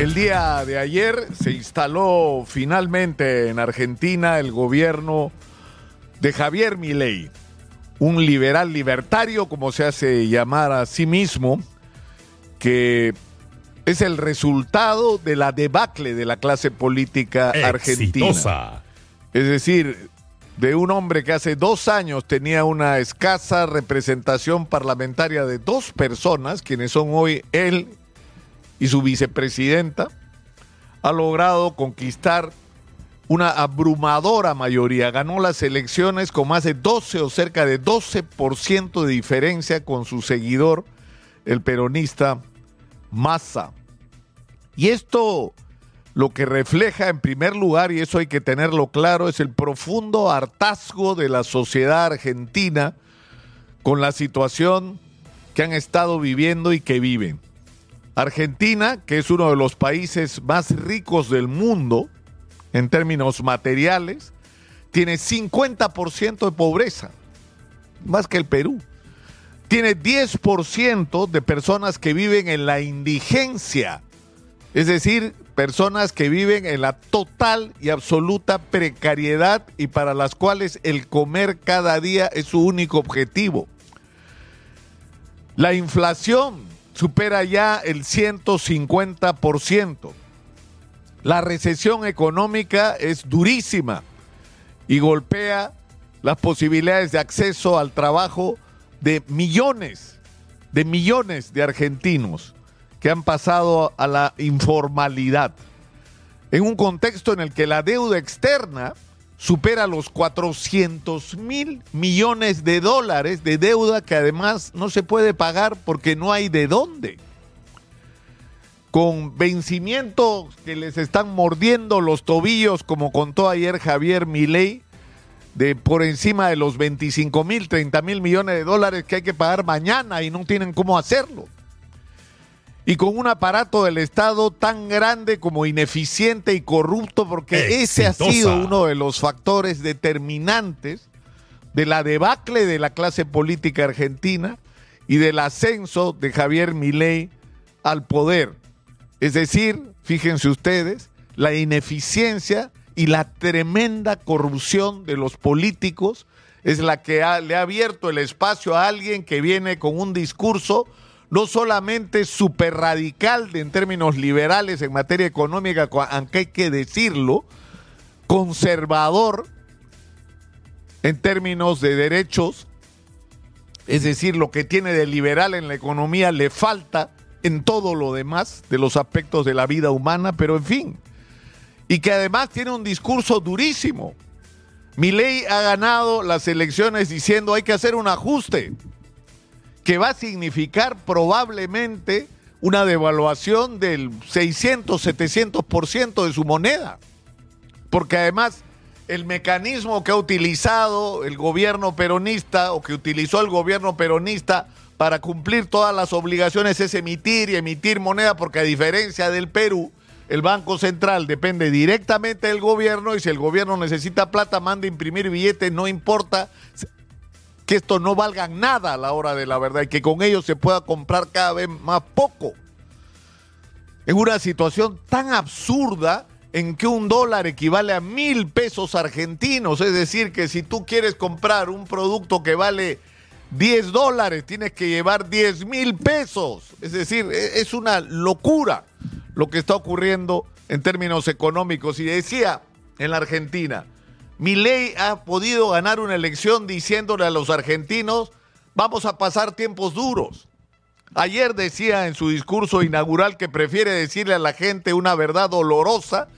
El día de ayer se instaló finalmente en Argentina el gobierno de Javier Milei, un liberal libertario, como se hace llamar a sí mismo, que es el resultado de la debacle de la clase política argentina. Exitosa. Es decir, de un hombre que hace dos años tenía una escasa representación parlamentaria de dos personas, quienes son hoy él y su vicepresidenta, ha logrado conquistar una abrumadora mayoría. Ganó las elecciones con más de 12 o cerca de 12% de diferencia con su seguidor, el peronista Massa. Y esto lo que refleja en primer lugar, y eso hay que tenerlo claro, es el profundo hartazgo de la sociedad argentina con la situación que han estado viviendo y que viven. Argentina, que es uno de los países más ricos del mundo en términos materiales, tiene 50% de pobreza, más que el Perú. Tiene 10% de personas que viven en la indigencia, es decir, personas que viven en la total y absoluta precariedad y para las cuales el comer cada día es su único objetivo. La inflación supera ya el 150%. La recesión económica es durísima y golpea las posibilidades de acceso al trabajo de millones, de millones de argentinos que han pasado a la informalidad. En un contexto en el que la deuda externa supera los 400 mil millones de dólares de deuda que además no se puede pagar porque no hay de dónde. Con vencimientos que les están mordiendo los tobillos, como contó ayer Javier Milei, de por encima de los 25 mil, 30 mil millones de dólares que hay que pagar mañana y no tienen cómo hacerlo y con un aparato del Estado tan grande como ineficiente y corrupto, porque ese ha sido uno de los factores determinantes de la debacle de la clase política argentina y del ascenso de Javier Milei al poder. Es decir, fíjense ustedes, la ineficiencia y la tremenda corrupción de los políticos es la que le ha abierto el espacio a alguien que viene con un discurso no solamente súper radical en términos liberales en materia económica, aunque hay que decirlo, conservador en términos de derechos, es decir, lo que tiene de liberal en la economía le falta en todo lo demás de los aspectos de la vida humana, pero en fin, y que además tiene un discurso durísimo. Mi ley ha ganado las elecciones diciendo hay que hacer un ajuste que va a significar probablemente una devaluación del 600, 700% de su moneda. Porque además el mecanismo que ha utilizado el gobierno peronista o que utilizó el gobierno peronista para cumplir todas las obligaciones es emitir y emitir moneda, porque a diferencia del Perú, el Banco Central depende directamente del gobierno y si el gobierno necesita plata, manda imprimir billetes, no importa que esto no valga nada a la hora de la verdad y que con ellos se pueda comprar cada vez más poco. En una situación tan absurda en que un dólar equivale a mil pesos argentinos, es decir, que si tú quieres comprar un producto que vale 10 dólares, tienes que llevar 10 mil pesos. Es decir, e-, es una locura lo que está ocurriendo en términos económicos. Y decía en la Argentina, ley ha podido ganar una elección diciéndole a los argentinos, vamos a pasar tiempos duros. Ayer decía en su discurso inaugural que prefiere decirle a la gente una verdad dolorosa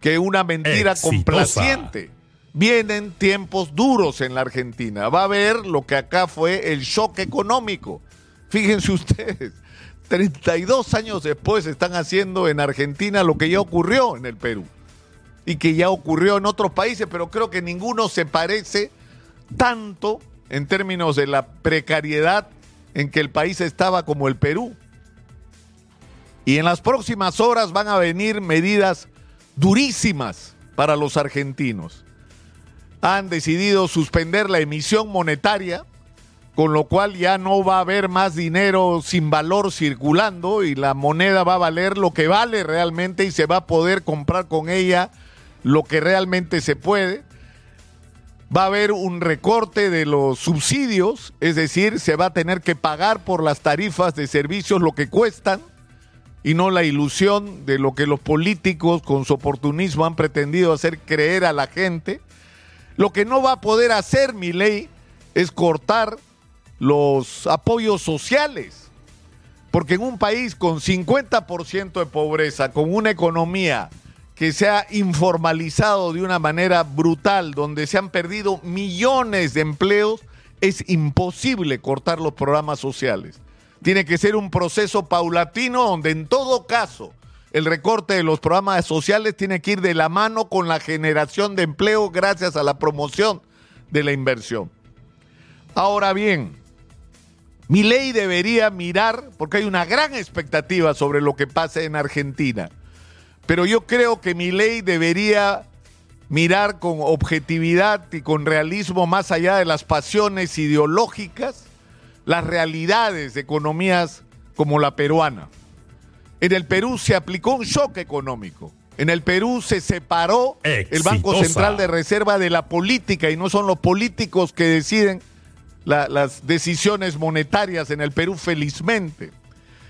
que una mentira complaciente. Vienen tiempos duros en la Argentina. Va a haber lo que acá fue el shock económico. Fíjense ustedes, 32 años después están haciendo en Argentina lo que ya ocurrió en el Perú y que ya ocurrió en otros países, pero creo que ninguno se parece tanto en términos de la precariedad en que el país estaba como el Perú. Y en las próximas horas van a venir medidas durísimas para los argentinos. Han decidido suspender la emisión monetaria con lo cual ya no va a haber más dinero sin valor circulando y la moneda va a valer lo que vale realmente y se va a poder comprar con ella lo que realmente se puede. Va a haber un recorte de los subsidios, es decir, se va a tener que pagar por las tarifas de servicios lo que cuestan y no la ilusión de lo que los políticos con su oportunismo han pretendido hacer creer a la gente. Lo que no va a poder hacer mi ley es cortar los apoyos sociales. Porque en un país con 50% de pobreza, con una economía que se ha informalizado de una manera brutal, donde se han perdido millones de empleos, es imposible cortar los programas sociales. Tiene que ser un proceso paulatino donde en todo caso el recorte de los programas sociales tiene que ir de la mano con la generación de empleo gracias a la promoción de la inversión. Ahora bien, mi ley debería mirar, porque hay una gran expectativa sobre lo que pase en Argentina, pero yo creo que mi ley debería mirar con objetividad y con realismo más allá de las pasiones ideológicas, las realidades de economías como la peruana. En el Perú se aplicó un shock económico. En el Perú se separó el Banco Central de Reserva de la política y no son los políticos que deciden las decisiones monetarias en el Perú, felizmente.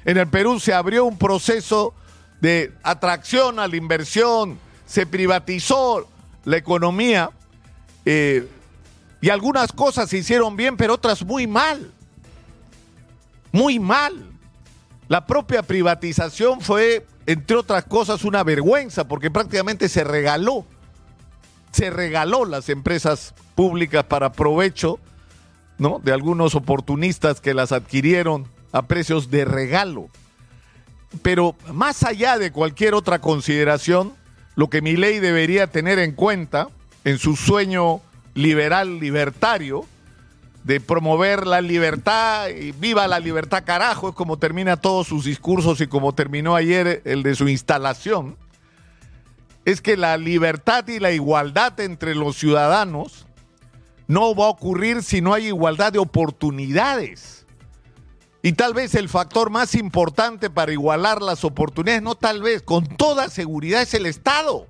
En el Perú se abrió un proceso de atracción a la inversión, se privatizó la economía eh, y algunas cosas se hicieron bien, pero otras muy mal. Muy mal. La propia privatización fue, entre otras cosas, una vergüenza porque prácticamente se regaló. Se regaló las empresas públicas para provecho de algunos oportunistas que las adquirieron a precios de regalo. Pero más allá de cualquier otra consideración, lo que mi ley debería tener en cuenta en su sueño liberal libertario de promover la libertad y viva la libertad carajo, es como termina todos sus discursos y como terminó ayer el de su instalación, es que la libertad y la igualdad entre los ciudadanos no va a ocurrir si no hay igualdad de oportunidades. Y tal vez el factor más importante para igualar las oportunidades, no tal vez, con toda seguridad es el Estado,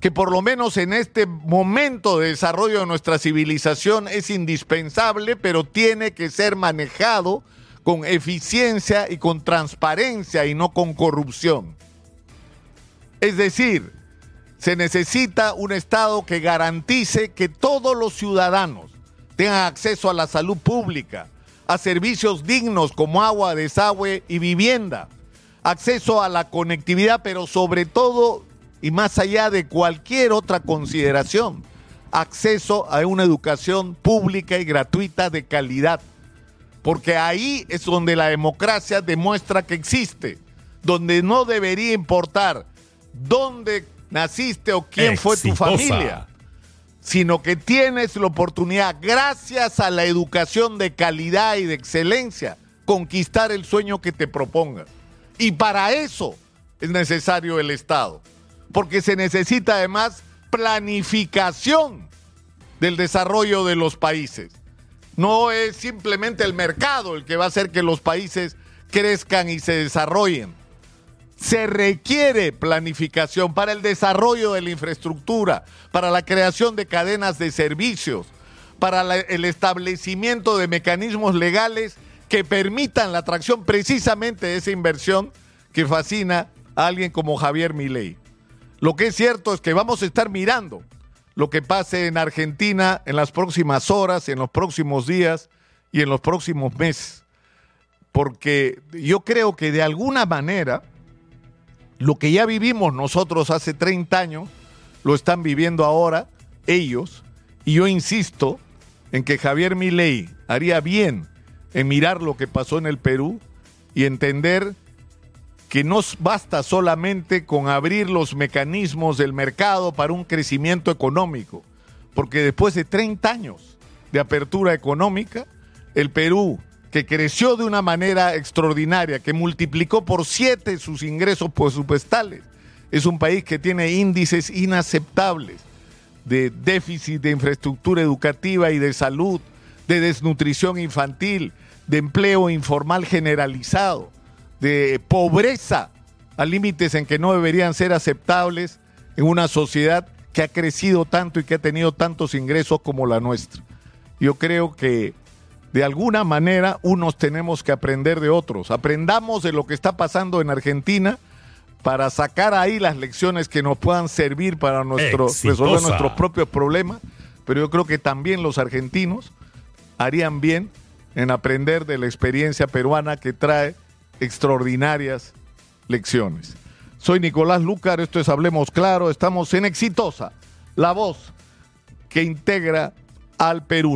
que por lo menos en este momento de desarrollo de nuestra civilización es indispensable, pero tiene que ser manejado con eficiencia y con transparencia y no con corrupción. Es decir, se necesita un Estado que garantice que todos los ciudadanos tengan acceso a la salud pública, a servicios dignos como agua, desagüe y vivienda, acceso a la conectividad, pero sobre todo y más allá de cualquier otra consideración, acceso a una educación pública y gratuita de calidad. Porque ahí es donde la democracia demuestra que existe, donde no debería importar dónde naciste o quién fue tu familia, sino que tienes la oportunidad, gracias a la educación de calidad y de excelencia, conquistar el sueño que te propongas. Y para eso es necesario el Estado, porque se necesita además planificación del desarrollo de los países. No es simplemente el mercado el que va a hacer que los países crezcan y se desarrollen se requiere planificación para el desarrollo de la infraestructura, para la creación de cadenas de servicios, para el establecimiento de mecanismos legales que permitan la atracción precisamente de esa inversión que fascina a alguien como Javier Milei. Lo que es cierto es que vamos a estar mirando lo que pase en Argentina en las próximas horas, en los próximos días y en los próximos meses. Porque yo creo que de alguna manera lo que ya vivimos nosotros hace 30 años, lo están viviendo ahora ellos. Y yo insisto en que Javier Milei haría bien en mirar lo que pasó en el Perú y entender que no basta solamente con abrir los mecanismos del mercado para un crecimiento económico, porque después de 30 años de apertura económica, el Perú que creció de una manera extraordinaria, que multiplicó por siete sus ingresos presupuestales. Es un país que tiene índices inaceptables de déficit de infraestructura educativa y de salud, de desnutrición infantil, de empleo informal generalizado, de pobreza a límites en que no deberían ser aceptables en una sociedad que ha crecido tanto y que ha tenido tantos ingresos como la nuestra. Yo creo que de alguna manera unos tenemos que aprender de otros. Aprendamos de lo que está pasando en Argentina para sacar ahí las lecciones que nos puedan servir para nuestro, resolver nuestros propios problemas. Pero yo creo que también los argentinos harían bien en aprender de la experiencia peruana que trae extraordinarias lecciones. Soy Nicolás Lucar, esto es Hablemos Claro, estamos en Exitosa, la voz que integra al Perú.